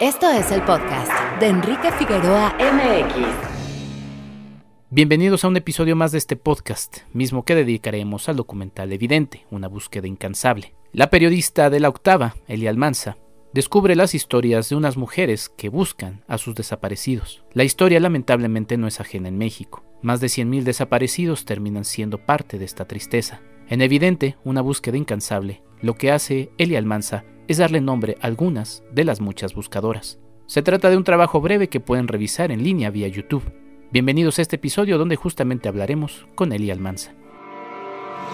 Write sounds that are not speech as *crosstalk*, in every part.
Esto es el podcast de Enrique Figueroa MX. Bienvenidos a un episodio más de este podcast, mismo que dedicaremos al documental Evidente, una búsqueda incansable. La periodista de la octava, Elia Almanza, descubre las historias de unas mujeres que buscan a sus desaparecidos. La historia lamentablemente no es ajena en México. Más de 100.000 desaparecidos terminan siendo parte de esta tristeza. En Evidente, una búsqueda incansable, lo que hace Elia Almanza es darle nombre a algunas de las muchas buscadoras. Se trata de un trabajo breve que pueden revisar en línea vía YouTube. Bienvenidos a este episodio donde justamente hablaremos con Eli Almanza.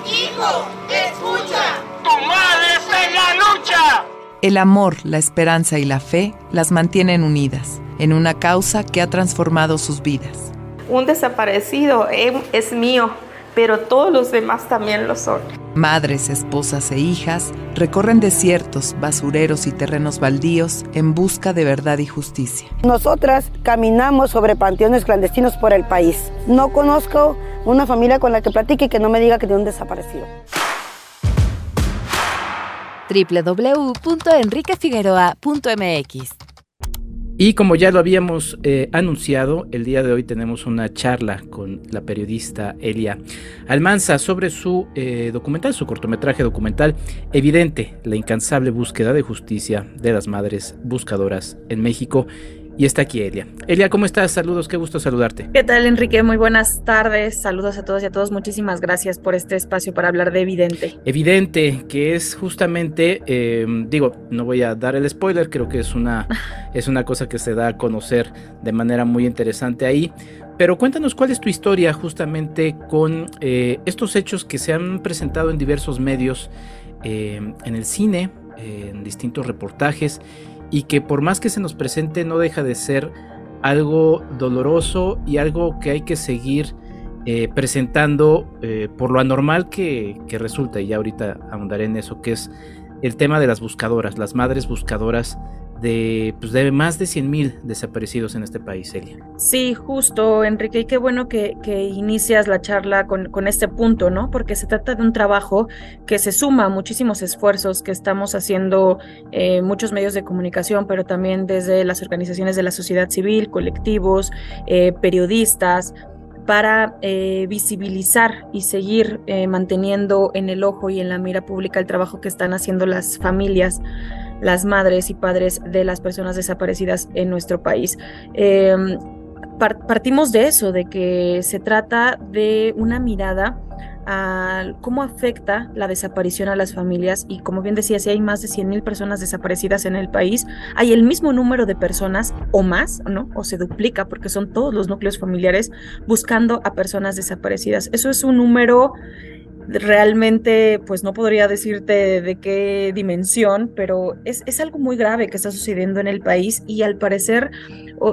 Hijo, escucha. Tu madre está en la lucha. El amor, la esperanza y la fe las mantienen unidas en una causa que ha transformado sus vidas. Un desaparecido es mío, pero todos los demás también lo son. Madres, esposas e hijas recorren desiertos, basureros y terrenos baldíos en busca de verdad y justicia. Nosotras caminamos sobre panteones clandestinos por el país. No conozco una familia con la que platique que no me diga que tiene un desaparecido www.enriquefigueroa.mx y como ya lo habíamos eh, anunciado, el día de hoy tenemos una charla con la periodista Elia Almanza sobre su eh, documental, su cortometraje documental Evidente, la incansable búsqueda de justicia de las madres buscadoras en México y está aquí Elia. Elia, ¿cómo estás? Saludos, qué gusto saludarte. ¿Qué tal, Enrique? Muy buenas tardes. Saludos a todos y a todos. Muchísimas gracias por este espacio para hablar de Evidente. Evidente, que es justamente, em, digo, no voy a dar el spoiler, creo que es una, *laughs* es una cosa que se da a conocer de manera muy interesante ahí. Pero cuéntanos cuál es tu historia justamente con eh, estos hechos que se han presentado en diversos medios, em, en el cine, en distintos reportajes y que por más que se nos presente no deja de ser algo doloroso y algo que hay que seguir eh, presentando eh, por lo anormal que, que, resulta, y ya ahorita ahondaré en eso, que es el tema de las buscadoras, las madres buscadoras de, pues de más de 100.000 desaparecidos en este país, Elia. Sí, justo, Enrique, y qué bueno que, que inicias la charla con, con, este punto, ¿no? Porque se trata de un trabajo que se suma a muchísimos esfuerzos que estamos haciendo eh, muchos medios de comunicación, pero también desde las organizaciones de la sociedad civil, colectivos, eh, periodistas, para eh, visibilizar y seguir manteniendo en el ojo y en la mira pública el trabajo que están haciendo las familias las madres y padres de las personas desaparecidas en nuestro país. Em, partimos de eso, de que se trata de una mirada a cómo afecta la desaparición a las familias y como bien decía, si hay más de 100 mil personas desaparecidas en el país, hay el mismo número de personas o más, ¿no? O se duplica porque son todos los núcleos familiares buscando a personas desaparecidas. Eso es un número realmente, pues no podría decirte de qué dimensión, pero es, es, algo muy grave que está sucediendo en el país y al parecer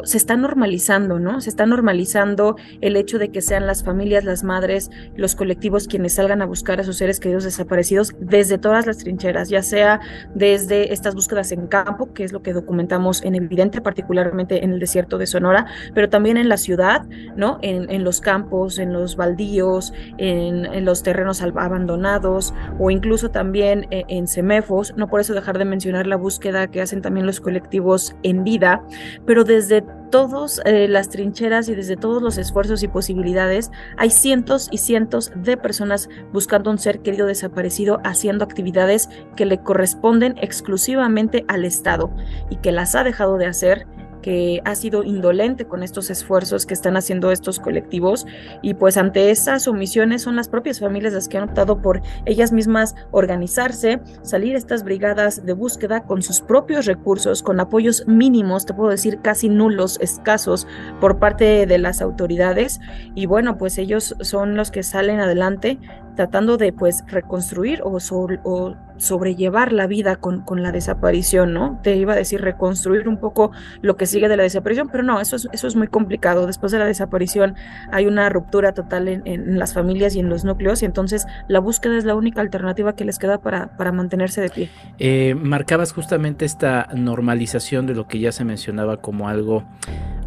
se está normalizando, ¿no? Se está normalizando el hecho de que sean las familias, las madres, los colectivos quienes salgan a buscar a sus seres queridos desaparecidos desde todas las trincheras, ya sea desde estas búsquedas en campo, que es lo que documentamos en Evidente, particularmente en el desierto de Sonora, pero también en la ciudad, ¿no? En, en los campos, en los baldíos, en, en los terrenos abandonados o incluso también en, en semefos, no por eso dejar de mencionar la búsqueda que hacen también los colectivos en vida, pero desde todas eh, las trincheras y desde todos los esfuerzos y posibilidades, hay cientos y cientos de personas buscando un ser querido desaparecido, haciendo actividades que le corresponden exclusivamente al Estado y que las ha dejado de hacer que ha sido indolente con estos esfuerzos que están haciendo estos colectivos y pues ante esas omisiones son las propias familias las que han optado por ellas mismas organizarse, salir estas brigadas de búsqueda con sus propios recursos, con apoyos mínimos, te puedo decir casi nulos, escasos por parte de las autoridades. Y bueno, pues ellos son los que salen adelante tratando de pues reconstruir o, o sobrellevar la vida con, con, la desaparición, ¿no? Te iba a decir reconstruir un poco lo que sigue de la desaparición, pero no, eso es, eso es muy complicado. Después de la desaparición hay una ruptura total en, en las familias y en los núcleos y entonces la búsqueda es la única alternativa que les queda para, para mantenerse de pie. Eh, marcabas justamente esta normalización de lo que ya se mencionaba como algo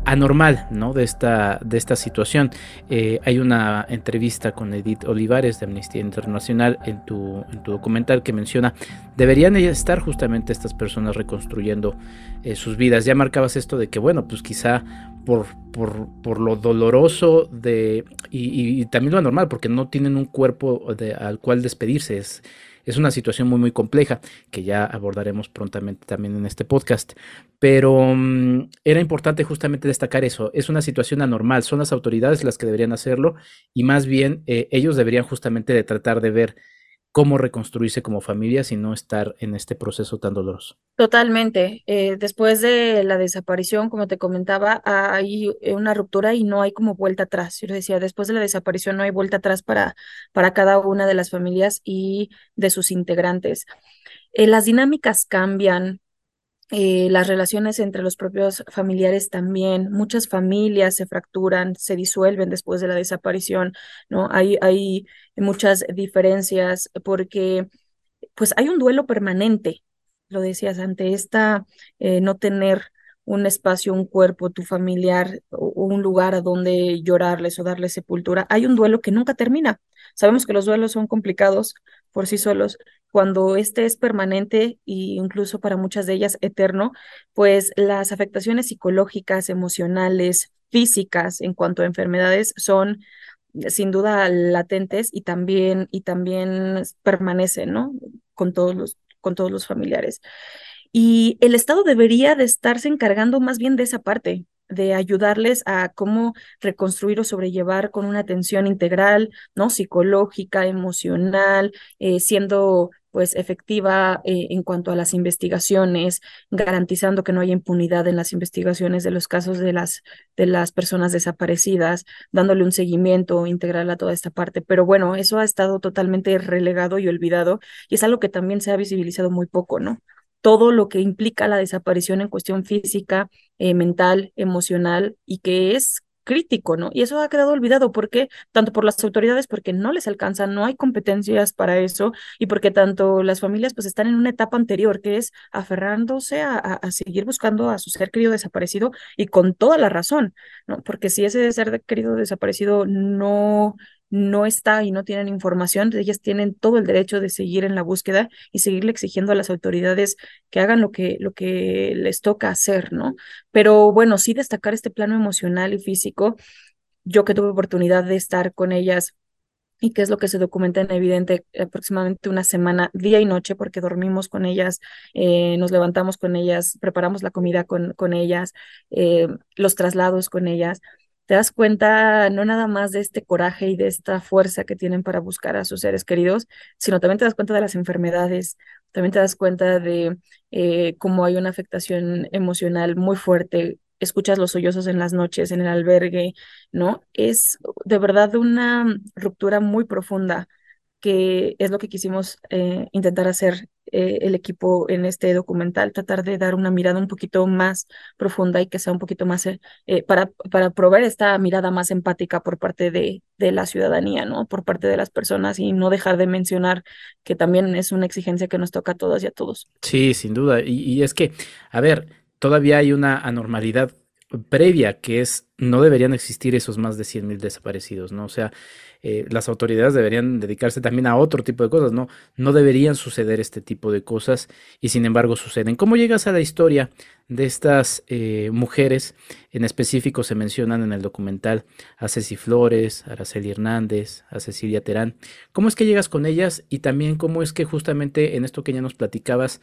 anormal, ¿no? De esta, de esta situación. Eh, hay una entrevista con Edith Olivares de Amnistía Internacional en tu, en tu documental que menciona, deberían estar justamente estas personas reconstruyendo eh, sus vidas. Ya marcabas esto de que, bueno, pues quizá por, por, por lo doloroso de, y, también lo anormal, porque no tienen un cuerpo al cual despedirse. Es, es una situación muy muy compleja que ya abordaremos prontamente también en este podcast. Pero mm, era importante justamente destacar eso. Es una situación anormal. Son las autoridades las que deberían hacerlo y más bien eh, ellos deberían justamente de tratar de ver cómo reconstruirse como familia sin no estar en este proceso tan doloroso. Totalmente. Eh, después de la desaparición, como te comentaba, hay una ruptura y no hay como vuelta atrás. Yo decía, después de la desaparición no hay vuelta atrás para, para cada una de las familias y de sus integrantes. Eh, las dinámicas cambian, eh, las relaciones entre los propios familiares también. Muchas familias se fracturan, se disuelven después de la desaparición, ¿no? Hay, hay muchas diferencias porque pues hay un duelo permanente, lo decías, ante esta eh, no tener un espacio, un cuerpo, tu familiar, o un lugar a donde llorarles o darles sepultura. Hay un duelo que nunca termina. Sabemos que los duelos son complicados por sí solos, cuando este es permanente e incluso para muchas de ellas eterno, pues las afectaciones psicológicas, emocionales, físicas en cuanto a enfermedades son sin duda latentes y también y también permanecen, ¿no? Con todos los con todos los familiares. Y el Estado debería de estarse encargando más bien de esa parte, de ayudarles a cómo reconstruir o sobrellevar con una atención integral, ¿no? Psicológica, emocional, eh, siendo pues efectiva eh, en cuanto a las investigaciones, garantizando que no haya impunidad en las investigaciones de los casos de las, de las personas desaparecidas, dándole un seguimiento integral a toda esta parte. Pero bueno, eso ha estado totalmente relegado y olvidado y es algo que también se ha visibilizado muy poco, ¿no? Todo lo que implica la desaparición en cuestión física, eh, mental, emocional y que es crítico, ¿no? Y eso ha quedado olvidado porque tanto por las autoridades porque no les alcanza, no hay competencias para eso y porque tanto las familias pues están en una etapa anterior que es aferrándose a, a, seguir buscando a su ser querido desaparecido y con toda la razón, ¿no? Porque si ese ser querido desaparecido no no está y no tienen información, ellas tienen todo el derecho de seguir en la búsqueda y seguirle exigiendo a las autoridades que hagan lo que, lo que les toca hacer, ¿no? Pero bueno, sí destacar este plano emocional y físico. Yo que tuve oportunidad de estar con ellas y que es lo que se documenta en evidente aproximadamente una semana, día y noche, porque dormimos con ellas, eh, nos levantamos con ellas, preparamos la comida con, con ellas, eh, los traslados con ellas te das cuenta no nada más de este coraje y de esta fuerza que tienen para buscar a sus seres queridos, sino también te das cuenta de las enfermedades, también te das cuenta de eh, cómo hay una afectación emocional muy fuerte. Escuchas los sollozos en las noches, en el albergue, ¿no? Es de verdad una ruptura muy profunda que es lo que quisimos eh, intentar hacer eh, el equipo en este documental, tratar de dar una mirada un poquito más profunda y que sea un poquito más eh, para, para proveer esta mirada más empática por parte de, de la ciudadanía, ¿no? Por parte de las personas y no dejar de mencionar que también es una exigencia que nos toca a todas y a todos. Sí, sin duda. Y, y es que, a ver, todavía hay una anormalidad previa que es no deberían existir esos más de 100.000 desaparecidos, ¿no? O sea, eh, las autoridades deberían dedicarse también a otro tipo de cosas, ¿no? No deberían suceder este tipo de cosas y sin embargo suceden. ¿Cómo llegas a la historia de estas eh, mujeres? En específico se mencionan en el documental a Ceci Flores, a Araceli Hernández, a Cecilia Terán. ¿Cómo es que llegas con ellas y también cómo es que justamente en esto que ya nos platicabas,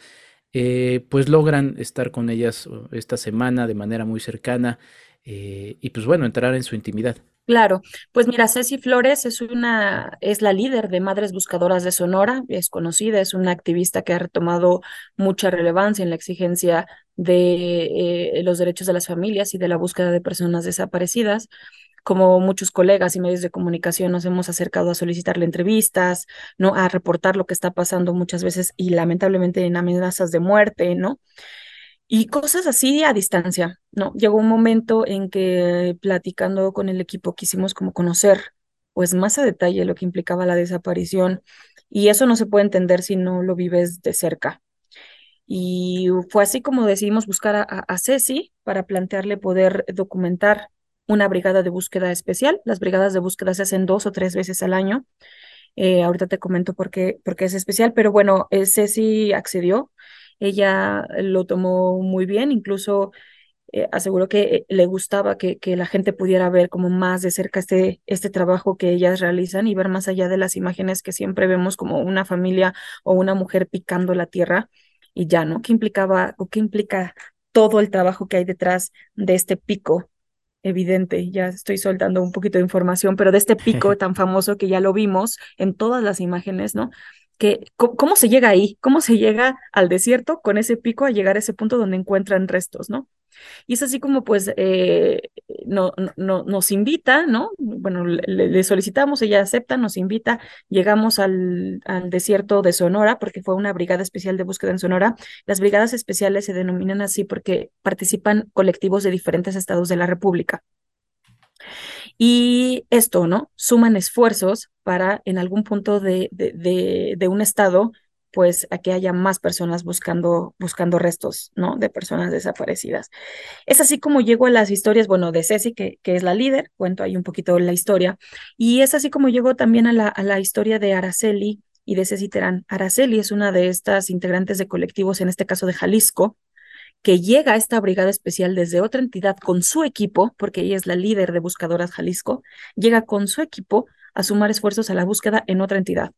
eh, pues logran estar con ellas uh, esta semana de manera muy cercana y pues bueno, entrar en su intimidad? Claro, pues mira, Ceci Flores es una, es la líder de Madres Buscadoras de Sonora, es conocida, es una activista que ha retomado mucha relevancia en la exigencia de eh, los derechos de las familias y de la búsqueda de personas desaparecidas. Como muchos colegas y medios de comunicación nos hemos acercado a solicitarle entrevistas, ¿no? A reportar lo que está pasando muchas veces y lamentablemente en amenazas de muerte, ¿no? y cosas así a distancia, ¿no? Llegó un momento en que platicando con el equipo quisimos como conocer pues más a detalle lo que implicaba la desaparición y eso no se puede entender si no lo vives de cerca. Y fue así como decidimos buscar a, a Ceci, para plantearle poder documentar una brigada de búsqueda especial. Las brigadas de búsqueda se hacen dos o tres veces al año. Eh, ahorita te comento por qué, por qué es especial, pero bueno, eh, Ceci accedió. Ella lo tomó muy bien, incluso eh, aseguró que le gustaba que, que, la gente pudiera ver como más de cerca este, este trabajo que ellas realizan y ver más allá de las imágenes que siempre vemos como una familia o una mujer picando la tierra y ya, ¿no? ¿Qué implicaba o qué implica todo el trabajo que hay detrás de este pico evidente, ya estoy soltando un poquito de información, pero de este pico *laughs* tan famoso que ya lo vimos en todas las imágenes, ¿no? Que, ¿Cómo se llega ahí? ¿Cómo se llega al desierto con ese pico a llegar a ese punto donde encuentran restos, ¿no? Y es así como pues eh, no, no, nos invita, ¿no? Bueno, le, solicitamos, ella acepta, nos invita, llegamos al, al, desierto de Sonora, porque fue una brigada especial de búsqueda en Sonora. Las brigadas especiales se denominan así porque participan colectivos de diferentes estados de la República. Y esto, ¿no? Suman esfuerzos para en algún punto de, de, de un estado pues a que haya más personas buscando, buscando restos, ¿no? De personas desaparecidas. Es así como llego a las historias, bueno, de Ceci, que, que es la líder, cuento ahí un poquito la historia, y es así como llego también a la, a la historia de Araceli y de Ceci Terán. Araceli es una de estas integrantes de colectivos, en este caso de Jalisco, que llega a esta brigada especial desde otra entidad con su equipo, porque ella es la líder de Buscadoras Jalisco, llega con su equipo a sumar esfuerzos a la búsqueda en otra entidad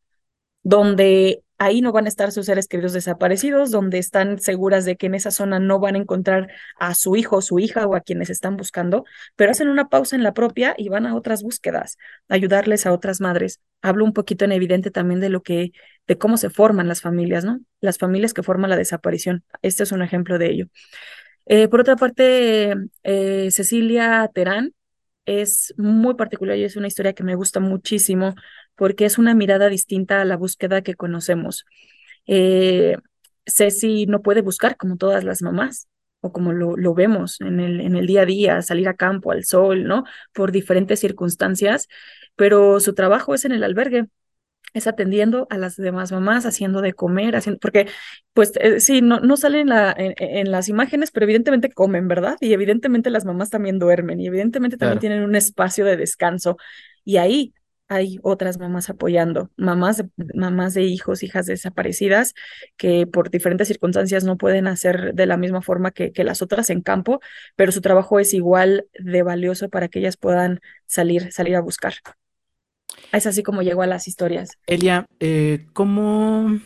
donde ahí no van a estar sus seres queridos desaparecidos, donde están seguras de que en esa zona no van a encontrar a su hijo su hija o a quienes están buscando, pero hacen una pausa en la propia y van a otras búsquedas, ayudarles a otras madres. Hablo un poquito en evidente también de lo que, de cómo se forman las familias, ¿no? Las familias que forman la desaparición. Este es un ejemplo de ello. Eh, por otra parte, eh, Cecilia Terán es muy particular y es una historia que me gusta muchísimo porque es una mirada distinta a la búsqueda que conocemos. Eh, Ceci no puede buscar como todas las mamás o como lo, lo vemos en el, en el día a día, salir a campo, al sol, ¿no? Por diferentes circunstancias, pero su trabajo es en el albergue, es atendiendo a las demás mamás, haciendo de comer, haciendo, porque pues eh, sí, no, no salen la, en, las imágenes, pero evidentemente comen, ¿verdad? Y evidentemente las mamás también duermen y evidentemente también tienen un espacio de descanso. Y ahí hay otras mamás apoyando, mamás, mamás de hijos, hijas desaparecidas, que por diferentes circunstancias no pueden hacer de la misma forma que, las otras en campo, pero su trabajo es igual de valioso para que ellas puedan salir, salir a buscar. Es así como llegó a las historias. Elia, eh, ¿cómo,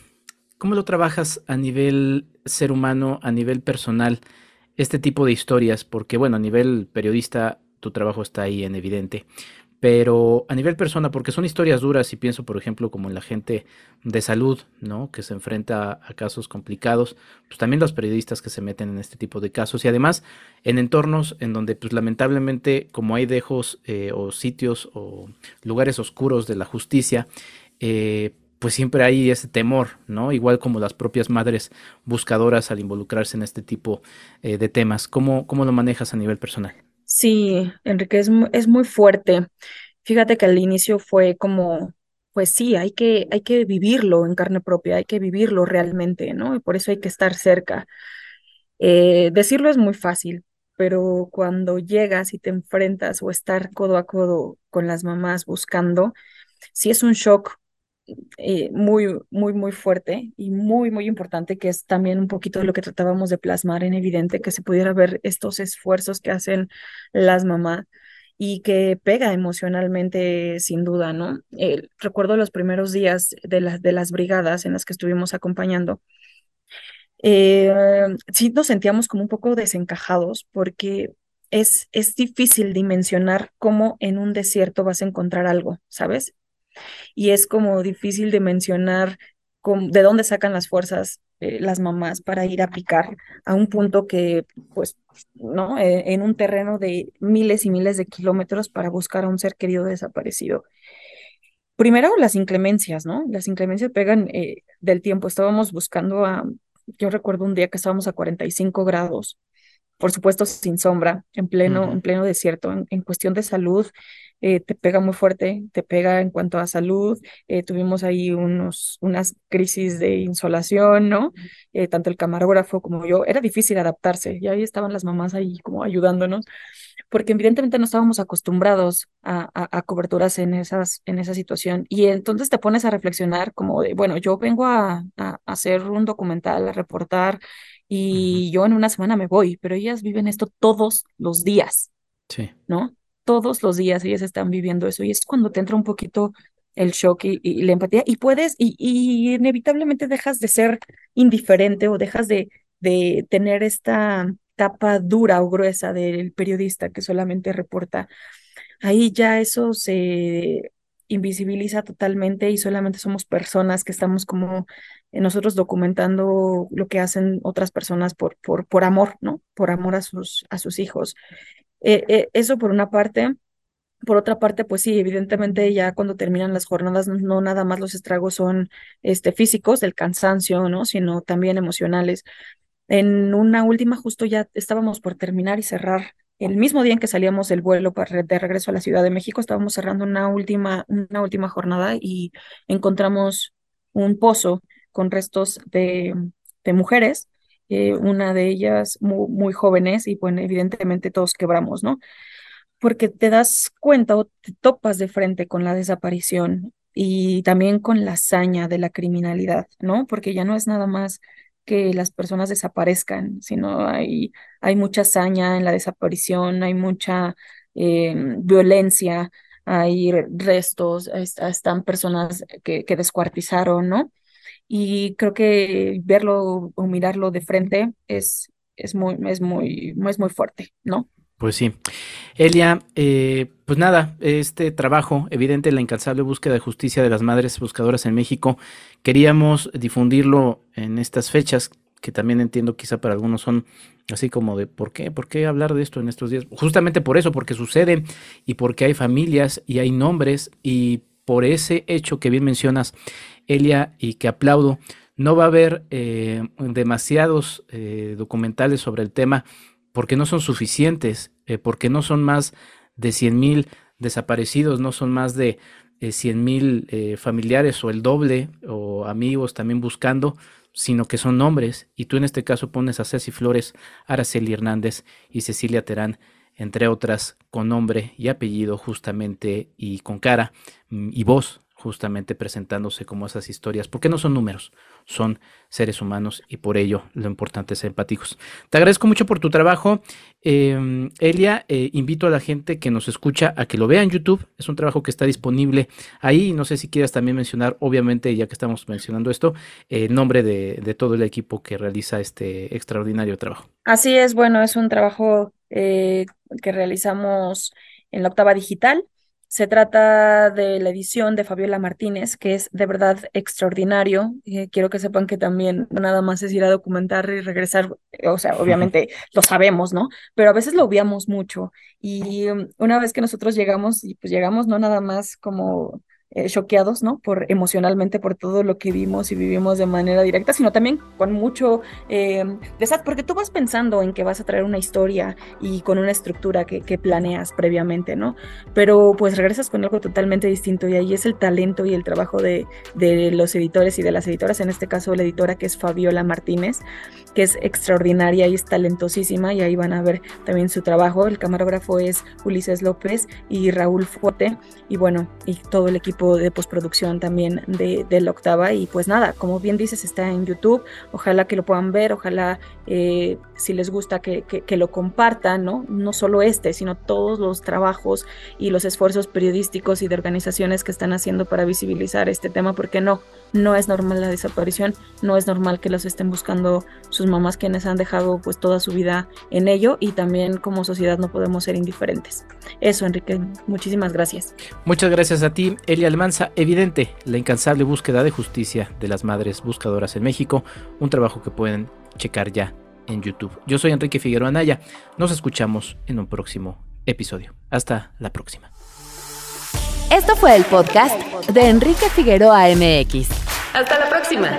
¿cómo lo trabajas a nivel ser humano, a nivel personal, este tipo de historias? Porque bueno, a nivel periodista tu trabajo está ahí en evidente pero a nivel persona, porque son historias duras y pienso, por ejemplo, como en la gente de salud, ¿no? Que se enfrenta a casos complicados, pues también los periodistas que se meten en este tipo de casos y además en entornos en donde, pues lamentablemente, como hay dejos eh, o sitios o lugares oscuros de la justicia, eh, pues siempre hay ese temor, ¿no? Igual como las propias madres buscadoras al involucrarse en este tipo eh, de temas. ¿Cómo, ¿Cómo lo manejas a nivel personal? Sí, Enrique, es, es muy fuerte. Fíjate que al inicio fue como, pues sí, hay que, hay que vivirlo en carne propia, hay que vivirlo realmente, ¿no? Y por eso hay que estar cerca. Eh, decirlo es muy fácil, pero cuando llegas y te enfrentas o estar codo a codo con las mamás buscando, sí es un shock eh, muy, muy, muy fuerte y muy, muy importante, que es también un poquito lo que tratábamos de plasmar en evidente, que se pudiera ver estos esfuerzos que hacen las mamás y que pega emocionalmente sin duda, ¿no? Eh, recuerdo los primeros días de, las de las brigadas en las que estuvimos acompañando. Eh, sí nos sentíamos como un poco desencajados porque es, es difícil dimensionar cómo en un desierto vas a encontrar algo, ¿sabes? Y es como difícil de mencionar de dónde sacan las fuerzas eh, las mamás para ir a picar a un punto que, pues, ¿no? Eh, en un terreno de miles y miles de kilómetros para buscar a un ser querido desaparecido. Primero, las inclemencias, ¿no? Las inclemencias pegan eh, del tiempo. Estábamos buscando a, yo recuerdo un día que estábamos a 45 grados, por supuesto sin sombra, en pleno, en pleno desierto, en, en cuestión de salud, eh, te pega muy fuerte, te pega en cuanto a salud. Eh, tuvimos ahí unos, unas crisis de insolación, ¿no? Eh, tanto el camarógrafo como yo. Era difícil adaptarse y ahí estaban las mamás ahí como ayudándonos, porque evidentemente no estábamos acostumbrados a, a, coberturas en, esas, en esa situación. Y entonces te pones a reflexionar como de, bueno, yo vengo a, a hacer un documental, a reportar y yo en una semana me voy, pero ellas viven esto todos los días. Sí. ¿No? Todos los días ellas están viviendo eso y es cuando te entra un poquito el shock y, la empatía y puedes y, y, inevitablemente dejas de ser indiferente o dejas de, de tener esta capa dura o gruesa del periodista que solamente reporta. Ahí ya eso se invisibiliza totalmente y solamente somos personas que estamos como nosotros documentando lo que hacen otras personas por, por, por amor, ¿no? Por amor a sus, a sus hijos. Eh, eh, eso por una parte. Por otra parte, pues sí, evidentemente ya cuando terminan las jornadas, no nada más los estragos son este, físicos, del cansancio, ¿no? Sino también emocionales. En una última, justo ya estábamos por terminar y cerrar el mismo día en que salíamos del vuelo para, de regreso a la Ciudad de México, estábamos cerrando una última, una última jornada y encontramos un pozo con restos de, de mujeres, eh, una de ellas muy, muy, jóvenes y bueno, evidentemente todos quebramos, ¿no? Porque te das cuenta o te topas de frente con la desaparición y también con la hazaña de la criminalidad, ¿no? Porque ya no es nada más que las personas desaparezcan, sino hay, hay mucha hazaña en la desaparición, hay mucha eh, violencia, hay restos, están personas que, que descuartizaron, ¿no? Y creo que verlo o mirarlo de frente es, es, muy, es, muy, es muy fuerte, ¿no? Pues sí. Elia, eh, pues nada, este trabajo, evidente, la incansable búsqueda de justicia de las madres buscadoras en México, queríamos difundirlo en estas fechas, que también entiendo quizá para algunos son así como de, ¿por qué? ¿Por qué hablar de esto en estos días? Justamente por eso, porque sucede y porque hay familias y hay nombres y por ese hecho que bien mencionas, Elia, y que aplaudo, no va a haber eh, demasiados eh, documentales sobre el tema porque no son suficientes, eh, porque no son más de 100 mil desaparecidos, no son más de 100 mil familiares o el doble o amigos también buscando, sino que son nombres. Y tú en este caso pones a Ceci Flores, Araceli Hernández y Cecilia Terán entre otras, con nombre y apellido justamente y con cara y voz justamente presentándose como esas historias, porque no son números, son seres humanos y por ello lo importante es ser empáticos. Te agradezco mucho por tu trabajo. Em, Elia, eh, invito a la gente que nos escucha a que lo vea en YouTube, es un trabajo que está disponible ahí, no sé si quieras también mencionar, obviamente, ya que estamos mencionando esto, el nombre de, de todo el equipo que realiza este extraordinario trabajo. Así es, bueno, es un trabajo eh, que realizamos en la octava digital. Se trata de la edición de Fabiola Martínez, que es de verdad extraordinario. Eh, quiero que sepan que también nada más es ir a documentar y regresar, o sea, obviamente *laughs* lo sabemos, ¿no? Pero a veces lo obviamos mucho. Y um, una vez que nosotros llegamos, y pues llegamos no nada más como eh, choqueados, ¿no? Por emocionalmente por todo lo que vimos y vivimos de manera directa, sino también con mucho eh, porque tú vas pensando en que vas a traer una historia y con una estructura que, que, planeas previamente, ¿no? Pero pues regresas con algo totalmente distinto y ahí es el talento y el trabajo de, de los editores y de las editoras, en este caso la editora que es Fabiola Martínez, que es extraordinaria y es talentosísima y ahí van a ver también su trabajo. El camarógrafo es Ulises López y Raúl Fuerte y bueno, y todo el equipo de postproducción también de, de, la octava. Y pues nada, como bien dices, está en YouTube. Ojalá que lo puedan ver, ojalá eh, si les gusta que, que, lo compartan, ¿no? No solo este, sino todos los trabajos y los esfuerzos periodísticos y de organizaciones que están haciendo para visibilizar este tema, porque no, no es normal la desaparición, no es normal que los estén buscando sus mamás quienes han dejado pues toda su vida en ello y también como sociedad no podemos ser indiferentes. Eso, Enrique, muchísimas gracias. Muchas gracias a ti, Elia Almanza. Evidente, la incansable búsqueda de justicia de las madres buscadoras en México, un trabajo que pueden checar ya en YouTube. Yo soy Enrique Figueroa Anaya. Nos escuchamos en un próximo episodio. Hasta la próxima. Esto fue el podcast de Enrique Figueroa MX. Hasta la próxima.